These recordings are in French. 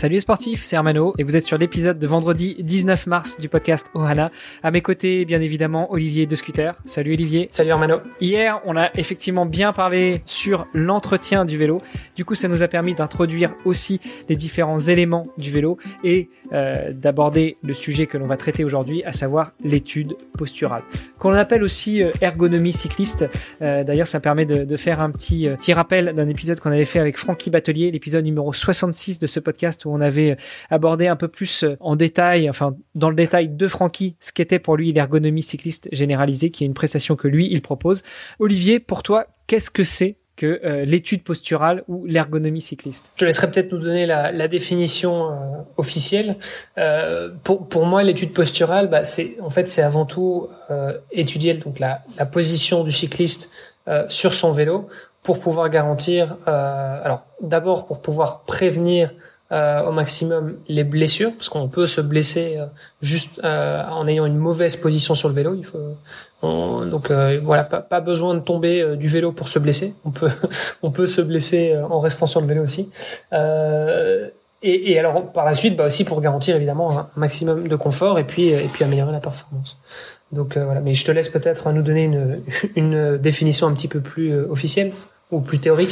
Salut les sportifs, c'est Hermano et vous êtes sur l'épisode de vendredi 19 mars du podcast Ohana. À mes côtés, bien évidemment, Olivier de Scooter. Salut Olivier. Salut Hermano. Hier, on a effectivement bien parlé sur l'entretien du vélo. Du coup, ça nous a permis d'introduire aussi les différents éléments du vélo et euh, d'aborder le sujet que l'on va traiter aujourd'hui, à savoir l'étude posturale, qu'on appelle aussi euh, ergonomie cycliste. Euh, D'ailleurs, ça permet de, de, faire un petit, petit rappel d'un épisode qu'on avait fait avec Francky Batelier, l'épisode numéro 66 de ce podcast où on avait abordé un peu plus en détail, enfin dans le détail de Francky, ce qu'était pour lui l'ergonomie cycliste généralisée, qui est une prestation que lui, il propose. Olivier, pour toi, qu'est-ce que c'est que euh, l'étude posturale ou l'ergonomie cycliste? Je laisserai peut-être nous donner la, définition euh, officielle. Euh, pour, moi, l'étude posturale, bah, c'est en fait c'est avant tout étudier donc la position du cycliste sur son vélo pour pouvoir garantir, alors d'abord pour pouvoir prévenir euh, au maximum les blessures, parce qu'on peut se blesser euh, juste euh, en ayant une mauvaise position sur le vélo. Il faut on, donc voilà, pas, pas, besoin de tomber du vélo pour se blesser. On peut on peut se blesser en restant sur le vélo aussi. Et, et, alors par la suite, bah aussi pour garantir évidemment un maximum de confort et puis et puis améliorer la performance. Donc voilà, mais je te laisse peut-être nous donner une, une définition un petit peu plus officielle ou plus théorique.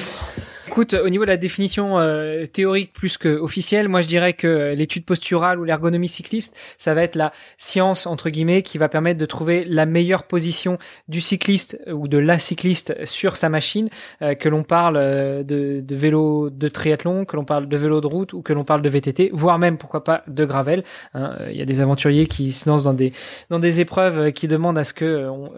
Écoute, au niveau de la définition euh, théorique plus que officielle, moi je dirais que l'étude posturale ou l'ergonomie cycliste, ça va être la science entre guillemets qui va permettre de trouver la meilleure position du cycliste ou de la cycliste sur sa machine, euh, que l'on parle euh, de, de, vélo de triathlon, que l'on parle de vélo de route ou que l'on parle de VTT, voire même pourquoi pas de gravel. Hein. Il y a des aventuriers qui se lancent dans des dans des épreuves qui demandent à ce que on,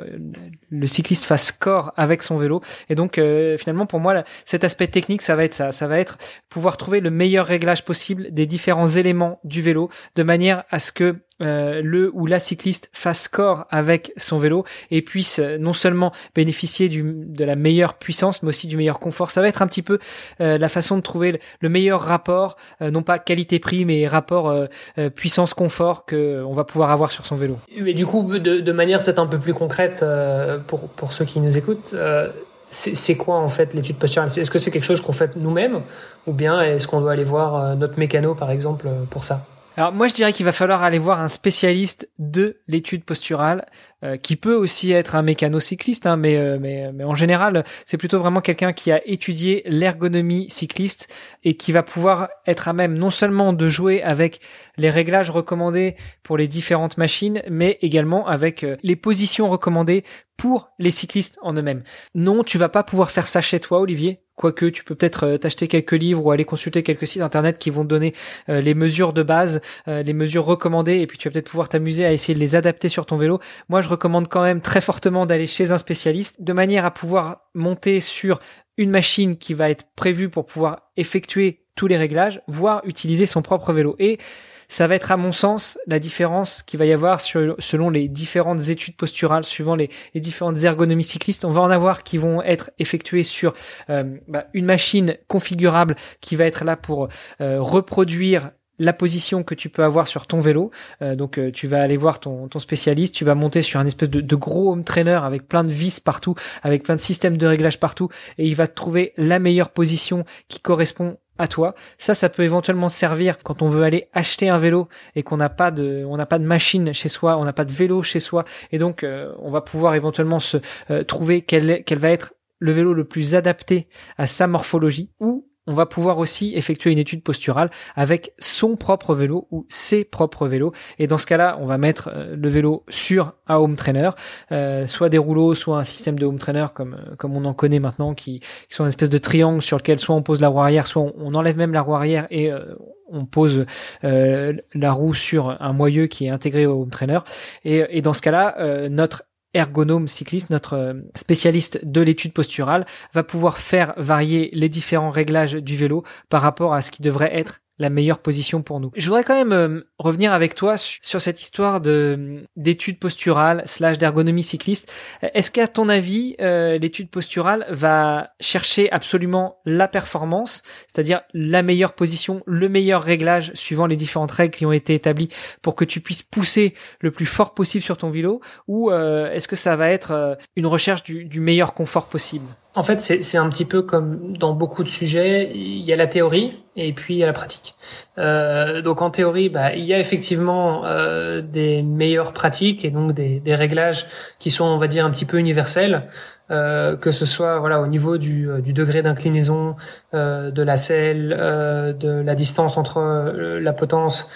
le cycliste fasse corps avec son vélo. Et donc finalement pour moi cet aspect technique, ça va être ça. Ça va être pouvoir trouver le meilleur réglage possible des différents éléments du vélo de manière à ce que euh, le ou la cycliste fasse corps avec son vélo et puisse euh, non seulement bénéficier du, de la meilleure puissance mais aussi du meilleur confort. Ça va être un petit peu euh, la façon de trouver le meilleur rapport, non pas qualité-prix mais rapport puissance-confort que on va pouvoir avoir sur son vélo. Mais du coup, de, de manière peut-être un peu plus concrète pour, pour ceux qui nous écoutent, c'est quoi en fait l'étude posturale Est-ce que c'est quelque chose qu'on fait nous-mêmes? Ou bien est-ce qu'on doit aller voir notre mécano par exemple pour ça? Alors moi je dirais qu'il va falloir aller voir un spécialiste de l'étude posturale euh, qui peut aussi être un mécano-cycliste, hein, mais, euh, mais, mais en général c'est plutôt vraiment quelqu'un qui a étudié l'ergonomie cycliste et qui va pouvoir être à même non seulement de jouer avec les réglages recommandés pour les différentes machines, mais également avec euh, les positions recommandées pour les cyclistes en eux-mêmes. Non, tu vas pas pouvoir faire ça chez toi, Olivier. Quoique tu peux peut-être euh, t'acheter quelques livres ou aller consulter quelques sites internet qui vont te donner euh, les mesures de base, euh, les mesures recommandées, et puis tu vas peut-être pouvoir t'amuser à essayer de les adapter sur ton vélo. Moi, je recommande quand même très fortement d'aller chez un spécialiste, de manière à pouvoir monter sur une machine qui va être prévue pour pouvoir effectuer tous les réglages, voire utiliser son propre vélo. Et ça va être à mon sens la différence qu'il va y avoir selon les différentes études posturales, suivant les, différentes ergonomies cyclistes. On va en avoir qui vont être effectuées sur euh, bah, une machine configurable qui va être là pour euh, reproduire la position que tu peux avoir sur ton vélo. Euh, donc tu vas aller voir ton, ton, spécialiste, tu vas monter sur un espèce de, de, gros home trainer avec plein de vis partout, avec plein de systèmes de réglage partout, et il va te trouver la meilleure position qui correspond à toi. Ça, ça peut éventuellement servir quand on veut aller acheter un vélo et qu'on n'a pas de, on n'a pas de machine chez soi, on n'a pas de vélo chez soi, et donc euh, on va pouvoir éventuellement se euh, trouver quel, quel va être le vélo le plus adapté à sa morphologie ou on va pouvoir aussi effectuer une étude posturale avec son propre vélo ou ses propres vélos. Et dans ce cas-là, on va mettre euh, le vélo sur un home trainer, euh, soit des rouleaux, soit un système de home trainer comme euh, comme on en connaît maintenant, qui, qui sont une espèce de triangle sur lequel soit on pose la roue arrière, soit on, enlève même la roue arrière et on pose la roue sur un moyeu qui est intégré au home trainer. Et, et dans ce cas-là, notre ergonome cycliste, notre euh, spécialiste de l'étude posturale, va pouvoir faire varier les différents réglages du vélo par rapport à ce qui devrait être la meilleure position pour nous. Je voudrais quand même euh, revenir avec toi sur cette histoire de d'études posturales slash d'ergonomie cycliste. Est-ce qu'à ton avis, euh, l'étude posturale va chercher absolument la performance, c'est-à-dire la meilleure position, le meilleur réglage suivant les différentes règles qui ont été établies pour que tu puisses pousser le plus fort possible sur ton vélo, ou euh, est-ce que ça va être une recherche du, du meilleur confort possible? En fait, c'est un petit peu comme dans beaucoup de sujets, il y a la théorie et puis il y a la pratique. Euh, donc en théorie, bah, il y a effectivement euh, des meilleures pratiques et donc des, des, réglages qui sont, on va dire, un petit peu universels, euh, que ce soit voilà au niveau du, du degré d'inclinaison euh, de la selle, euh, de la distance entre euh, la potence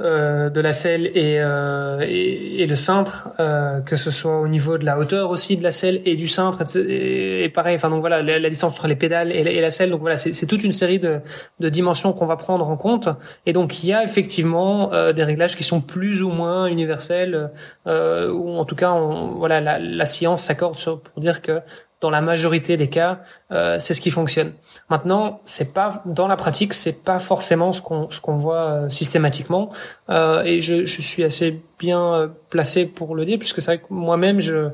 euh, de la selle et, euh, et, le cintre, euh, que ce soit au niveau de la hauteur aussi de la selle et du cintre, et, pareil. Enfin donc voilà, la, distance entre les pédales et la, et la selle. Donc voilà, c'est toute une série de, de dimensions qu'on va prendre en compte. Et donc il y a effectivement des réglages qui sont plus ou moins universels, ou en tout cas, on, voilà, la, la science s'accorde pour dire que dans la majorité des cas, euh, c'est ce qui fonctionne. Maintenant, c'est pas dans la pratique, c'est pas forcément ce qu'on ce qu'on voit euh, systématiquement. Euh, et je, je, suis assez bien euh, placé pour le dire, puisque c'est vrai que moi-même je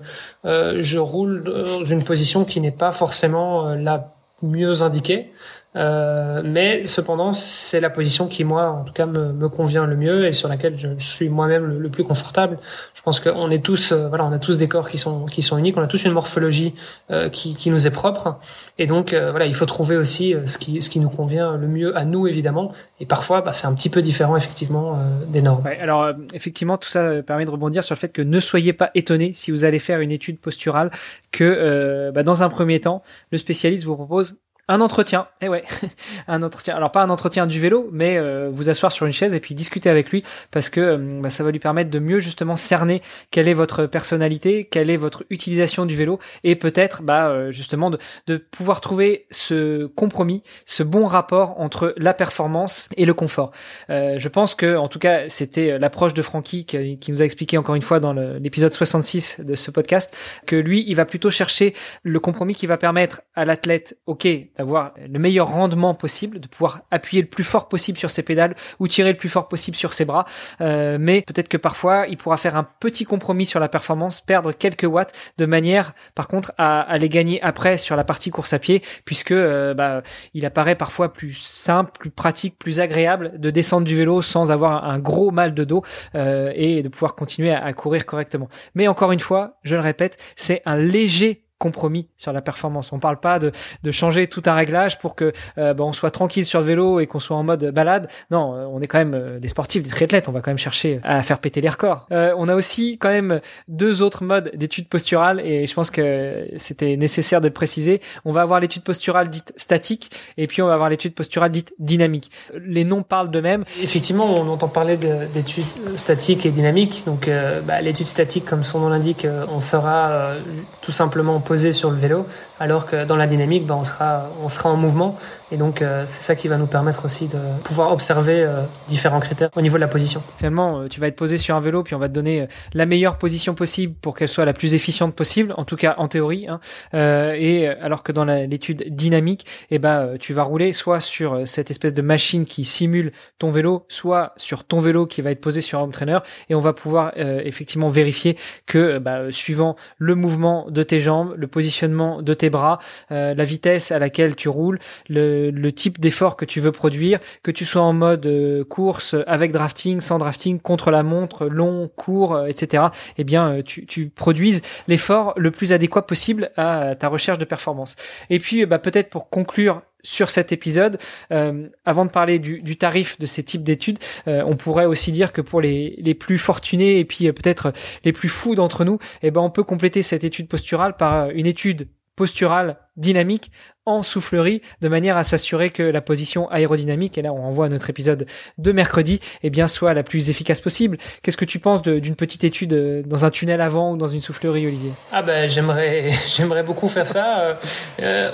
euh, je roule dans une position qui n'est pas forcément la mieux indiquée. Euh, mais cependant, c'est la position qui, moi, en tout cas, me, me, convient le mieux et sur laquelle je suis moi-même le, plus confortable. Je pense qu'on est tous, euh, voilà, on a tous des corps qui sont qui sont uniques, on a tous une morphologie euh, qui, qui nous est propre, et donc euh, voilà, il faut trouver aussi ce qui ce qui nous convient le mieux à nous évidemment. Et parfois, bah, c'est un petit peu différent effectivement des normes. Ouais, alors effectivement, tout ça permet de rebondir sur le fait que ne soyez pas étonnés si vous allez faire une étude posturale que bah, dans un premier temps, le spécialiste vous propose un entretien, eh ouais, un entretien. Alors pas un entretien du vélo, mais euh, vous asseoir sur une chaise et puis discuter avec lui parce que euh, bah, ça va lui permettre de mieux justement cerner quelle est votre personnalité, quelle est votre utilisation du vélo et peut-être bah euh, justement de, pouvoir trouver ce compromis, ce bon rapport entre la performance et le confort. je pense que en tout cas c'était l'approche de Francky qui, qui, nous a expliqué encore une fois dans l'épisode 66 de ce podcast que lui il va plutôt chercher le compromis qui va permettre à l'athlète, ok d'avoir le meilleur rendement possible, de pouvoir appuyer le plus fort possible sur ses pédales ou tirer le plus fort possible sur ses bras. Euh, mais peut-être que parfois, il pourra faire un petit compromis sur la performance, perdre quelques watts, de manière, par contre, à, à les gagner après sur la partie course à pied, puisque euh, bah, il apparaît parfois plus simple, plus pratique, plus agréable de descendre du vélo sans avoir un gros mal de dos euh, et de pouvoir continuer à, à courir correctement. Mais encore une fois, je le répète, c'est un léger compromis sur la performance. On parle pas de, de changer tout un réglage pour que euh, bah, on soit tranquille sur le vélo et qu'on soit en mode balade. Non, euh, on est quand même euh, des sportifs, des triathlètes. On va quand même chercher à faire péter les records. on a aussi quand même deux autres modes d'études posturales et je pense que c'était nécessaire de le préciser. On va avoir l'étude posturale dite statique et puis on va avoir l'étude posturale dite dynamique. Les noms parlent d'eux-mêmes. Effectivement, on entend parler d'études statiques et dynamiques. Donc bah, l'étude statique, comme son nom l'indique, on sera tout simplement posé sur le vélo, alors que dans la dynamique, ben, on, sera, on sera en mouvement. Et donc, euh, c'est ça qui va nous permettre aussi de pouvoir observer euh, différents critères au niveau de la position. Finalement, euh, tu vas être posé sur un vélo, puis on va te donner la meilleure position possible pour qu'elle soit la plus efficiente possible, en tout cas en théorie. Hein. et alors que dans l'étude dynamique, eh ben, tu vas rouler soit sur cette espèce de machine qui simule ton vélo, soit sur ton vélo qui va être posé sur un home trainer, et on va pouvoir effectivement vérifier que, bah, suivant le mouvement de tes jambes, le positionnement de tes bras, la vitesse à laquelle tu roules, le type d'effort que tu veux produire, que tu sois en mode euh, course avec drafting, sans drafting, contre la montre, long, court, euh, etc. Eh bien, euh, tu, tu produises l'effort le plus adéquat possible à ta recherche de performance. Et puis, bah, peut-être pour conclure sur cet épisode. avant de parler du, tarif de ces types d'études, on pourrait aussi dire que pour les, les plus fortunés et puis peut-être les plus fous d'entre nous, eh ben on peut compléter cette étude posturale par une étude posturale dynamique en soufflerie de manière à s'assurer que la position aérodynamique, et là on renvoie à notre épisode de mercredi, eh bien soit la plus efficace possible. Qu'est-ce que tu penses d'une petite étude euh, dans un tunnel avant ou dans une soufflerie, Olivier? Ah ben j'aimerais beaucoup faire ça. Euh, euh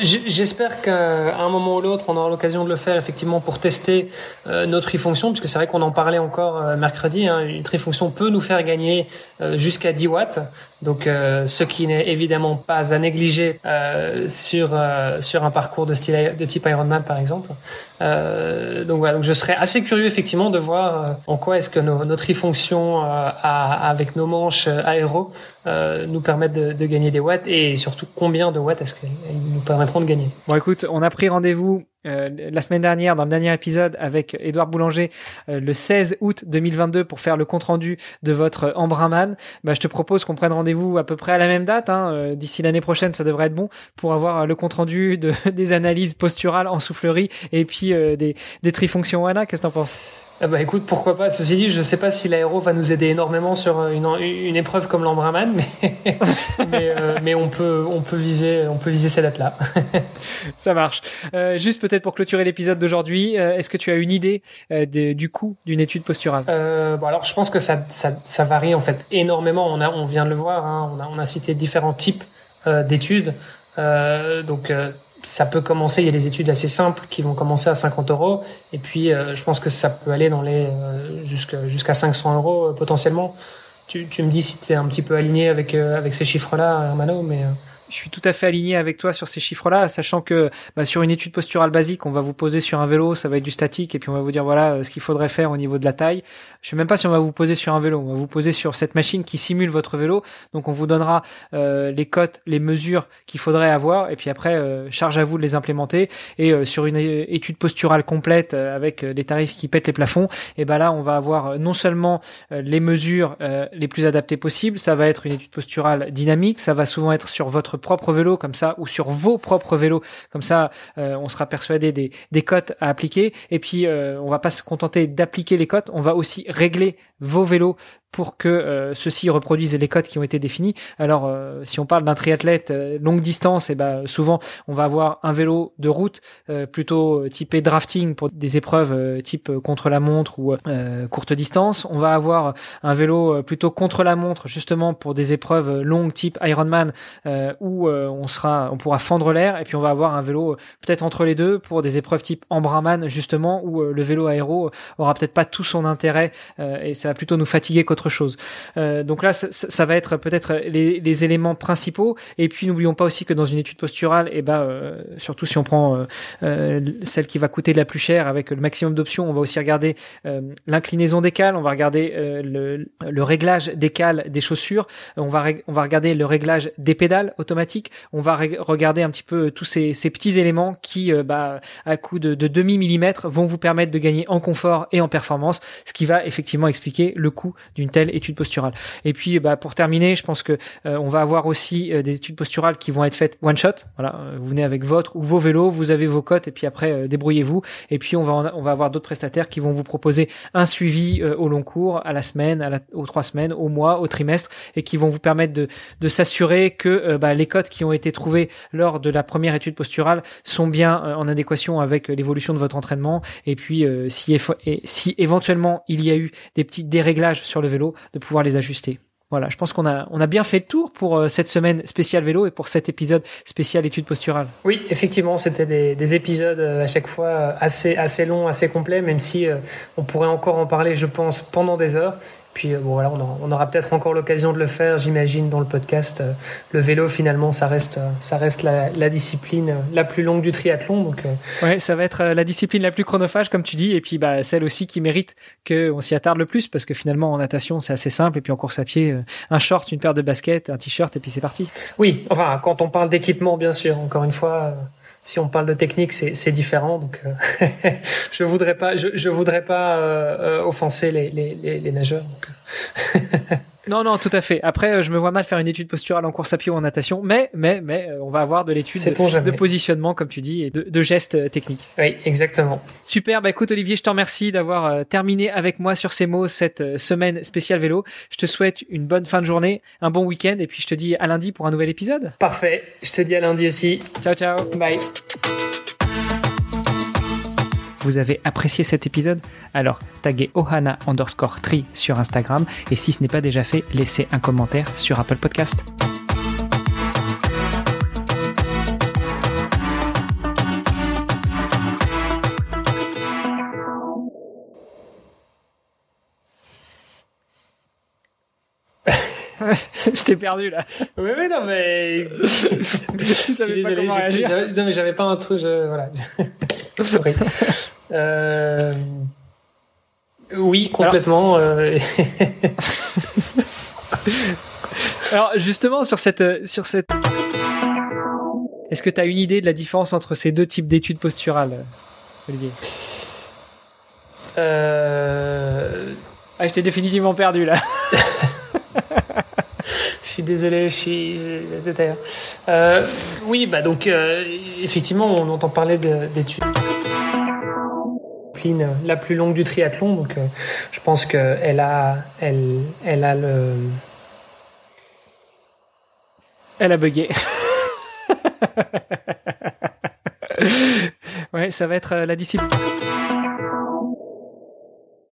J'espère qu'à un moment ou l'autre on aura l'occasion de le faire effectivement pour tester notre trifonction, puisque c'est vrai qu'on en parlait encore mercredi. Hein, une trifonction peut nous faire gagner jusqu'à 10 watts. Donc, ce qui n'est évidemment pas à négliger sur sur un parcours de style de type Ironman par exemple. donc voilà, donc je serais assez curieux effectivement de voir en quoi est-ce que nos, nos trifonctions avec nos manches aéro nous permettent de, gagner des watts et surtout combien de watts est-ce qu'elles nous permettront de gagner. Bon écoute, on a pris rendez-vous euh, la semaine dernière, dans le dernier épisode, avec Édouard Boulanger, euh, le 16 août 2022, pour faire le compte-rendu de votre Embrunman. Bah, je te propose qu'on prenne rendez-vous à peu près à la même date. Hein, euh, D'ici l'année prochaine, ça devrait être bon pour avoir le compte-rendu de, des analyses posturales en soufflerie et puis des, des trifonctions. Qu'est-ce que t'en penses? Ah bah écoute, pourquoi pas. Ceci dit, je sais pas si l'aéro va nous aider énormément sur une, une épreuve comme l'Embraman, mais mais, euh, mais, on peut on peut viser on peut viser ces dates-là. Ça marche. Euh, juste peut-être pour clôturer l'épisode d'aujourd'hui, euh, est-ce que tu as une idée euh, de, du coût d'une étude posturale? Euh, Bon alors, je pense que ça, ça, ça varie en fait énormément. On a on vient de le voir. Hein, on a on a cité différents types d'études. donc ça peut commencer, il y a des études assez simples qui vont commencer à 50 euros, et puis euh, je pense que ça peut aller dans les euh, jusqu'à 500 euros euh, potentiellement. Tu, tu, me dis si tu es un petit peu aligné avec, avec ces chiffres-là, Hermano, mais je suis tout à fait aligné avec toi sur ces chiffres-là, sachant que bah, sur une étude posturale basique, on va vous poser sur un vélo, ça va être du statique, et puis on va vous dire voilà euh, ce qu'il faudrait faire au niveau de la taille. Je sais même pas si on va vous poser sur un vélo, on va vous poser sur cette machine qui simule votre vélo. Donc on vous donnera euh, les cotes, les mesures qu'il faudrait avoir, et puis après euh, charge à vous de les implémenter. Et sur une étude posturale complète avec les tarifs qui pètent les plafonds, et ben là on va avoir non seulement les mesures les plus adaptées possibles, ça va être une étude posturale dynamique, ça va souvent être sur votre propre vélo comme ça ou sur vos propres vélos. Comme ça euh, on sera persuadé des, des cotes à appliquer. Et puis euh, on va pas se contenter d'appliquer les cotes on va aussi régler vos vélos pour que euh, ceux-ci reproduisent les codes qui ont été définis. Alors, euh, si on parle d'un triathlète euh, longue distance, eh ben souvent on va avoir un vélo de route plutôt typé drafting pour des épreuves type contre la montre ou courte distance. On va avoir un vélo plutôt contre la montre justement pour des épreuves longues type Ironman où on sera, on pourra fendre l'air. Et puis on va avoir un vélo peut-être entre les deux pour des épreuves type Embraman justement où le vélo aéro aura peut-être pas tout son intérêt et ça va plutôt nous fatiguer chose. Euh, donc là, ça, va être peut-être les, éléments principaux. Et puis n'oublions pas aussi que dans une étude posturale, et eh ben, euh, surtout si on prend euh, celle qui va coûter la plus cher avec le maximum d'options, on va aussi regarder l'inclinaison des cales, on va regarder le, réglage des cales des chaussures, on va on va regarder le réglage des pédales automatiques, on va regarder un petit peu tous ces, ces petits éléments qui, bah, à coup de, de demi millimètre, vont vous permettre de gagner en confort et en performance, ce qui va effectivement expliquer le coût d'une telle étude posturale. Et puis, bah, pour terminer, je pense que euh, on va avoir aussi euh, des études posturales qui vont être faites one shot. Voilà, euh, vous venez avec votre ou vos vélos, vous avez vos cotes et puis après débrouillez-vous. Et puis on va on va avoir d'autres prestataires qui vont vous proposer un suivi au long cours, à la semaine, à la, aux trois semaines, au mois, au trimestre, et qui vont vous permettre de, de s'assurer que bah, les cotes qui ont été trouvées lors de la première étude posturale sont bien en adéquation avec l'évolution de votre entraînement. Et puis si, si éventuellement il y a eu des petits déréglages sur le vélo de pouvoir les ajuster. Voilà, je pense qu'on a, bien fait le tour pour euh, cette semaine spéciale vélo et pour cet épisode spécial étude posturale. Oui, effectivement, c'était des, des, épisodes euh, à chaque fois euh, assez, assez longs, assez complets, même si on pourrait encore en parler, je pense, pendant des heures. Puis euh, bon voilà, on, aura peut-être encore l'occasion de le faire, j'imagine, dans le podcast. Euh, le vélo, finalement, ça reste, euh, ça reste la, discipline la plus longue du triathlon. Donc ouais, ça va être la discipline la plus chronophage, comme tu dis, et puis bah celle aussi qui mérite qu'on s'y attarde le plus, parce que finalement en natation c'est assez simple, et puis en course à pied, un short, une paire de baskets, un t-shirt, et puis c'est parti. Oui, enfin quand on parle d'équipement, bien sûr. Encore une fois si on parle de technique, c'est différent. Donc, euh, je voudrais pas, je, je voudrais pas euh, euh offenser les, les, les, nageurs. Donc. Non, non, tout à fait. Après, euh, je me vois mal faire une étude posturale en course à pied ou en natation, mais, mais, mais, euh, on va avoir de l'étude de, positionnement, comme tu dis, et de, de, gestes euh, techniques. Oui, exactement. Super. Bah, écoute, Olivier, je te remercie d'avoir terminé avec moi sur ces mots cette semaine spéciale vélo. Je te souhaite une bonne fin de journée, un bon week-end, et puis je te dis à lundi pour un nouvel épisode. Parfait. Je te dis à lundi aussi. Ciao, ciao. Bye vous avez apprécié cet épisode, alors taguez ohana underscore tri sur Instagram et si ce n'est pas déjà fait, laissez un commentaire sur Apple Podcast. je t'ai perdu là. Oui, oui, non, mais. tu savais pas comment réagir. Non, mais j'avais pas un truc. Je... Voilà. euh... Oui, complètement. Alors... Euh... Alors justement sur cette sur cette Est-ce que tu as une idée de la différence entre ces deux types d'études posturales Olivier euh... Ah, je t'ai définitivement perdu là. je suis désolé, je suis. Euh, oui, bah donc euh, effectivement, on entend parler d'études la plus longue du triathlon, donc euh, je pense qu'elle a, elle, elle a le. Elle a bugué. ouais, ça va être la discipline.